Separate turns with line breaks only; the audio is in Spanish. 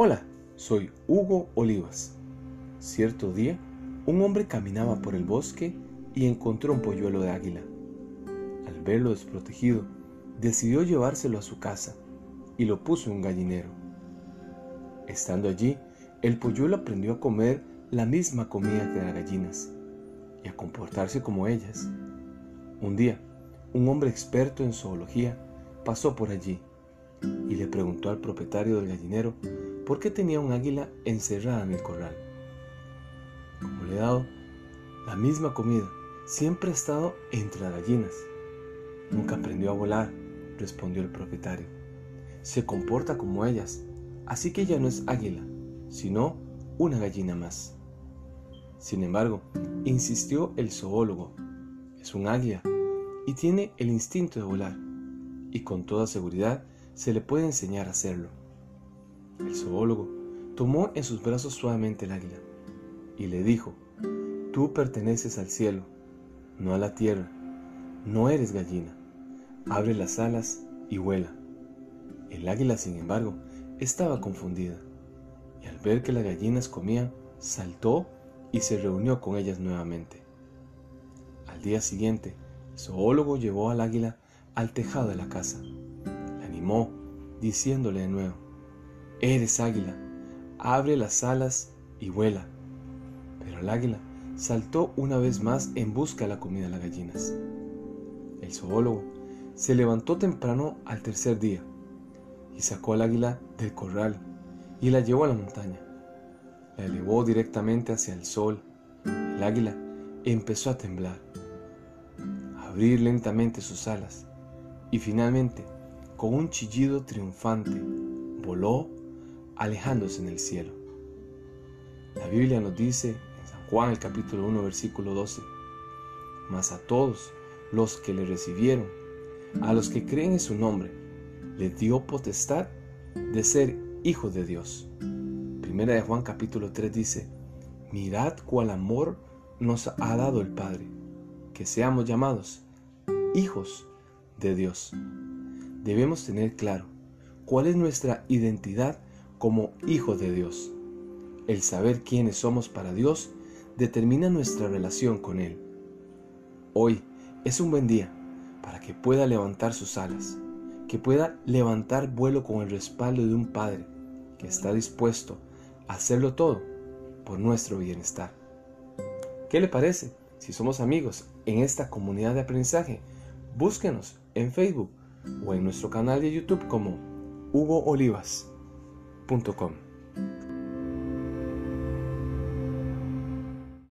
Hola, soy Hugo Olivas. Cierto día, un hombre caminaba por el bosque y encontró un polluelo de águila. Al verlo desprotegido, decidió llevárselo a su casa y lo puso en un gallinero. Estando allí, el polluelo aprendió a comer la misma comida que las gallinas y a comportarse como ellas. Un día, un hombre experto en zoología pasó por allí y le preguntó al propietario del gallinero por qué tenía un águila encerrada en el corral. Como le he dado la misma comida, siempre ha estado entre las gallinas. Nunca aprendió a volar, respondió el propietario. Se comporta como ellas, así que ya no es águila, sino una gallina más. Sin embargo, insistió el zoólogo, es un águila y tiene el instinto de volar, y con toda seguridad se le puede enseñar a hacerlo. El zoólogo tomó en sus brazos suavemente el águila y le dijo, tú perteneces al cielo, no a la tierra, no eres gallina, abre las alas y vuela. El águila, sin embargo, estaba confundida y al ver que las gallinas comían, saltó y se reunió con ellas nuevamente. Al día siguiente, el zoólogo llevó al águila al tejado de la casa diciéndole de nuevo, Eres águila, abre las alas y vuela. Pero el águila saltó una vez más en busca de la comida de las gallinas. El zoólogo se levantó temprano al tercer día y sacó al águila del corral y la llevó a la montaña. La elevó directamente hacia el sol. El águila empezó a temblar, a abrir lentamente sus alas y finalmente con un chillido triunfante, voló alejándose en el cielo. La Biblia nos dice en San Juan el capítulo 1 versículo 12, mas a todos los que le recibieron, a los que creen en su nombre, le dio potestad de ser hijos de Dios. Primera de Juan capítulo 3 dice, mirad cuál amor nos ha dado el Padre, que seamos llamados hijos de Dios debemos tener claro cuál es nuestra identidad como hijos de Dios. El saber quiénes somos para Dios determina nuestra relación con Él. Hoy es un buen día para que pueda levantar sus alas, que pueda levantar vuelo con el respaldo de un Padre que está dispuesto a hacerlo todo por nuestro bienestar. ¿Qué le parece si somos amigos en esta comunidad de aprendizaje? Búsquenos en Facebook o en nuestro canal de YouTube como hugoolivas.com.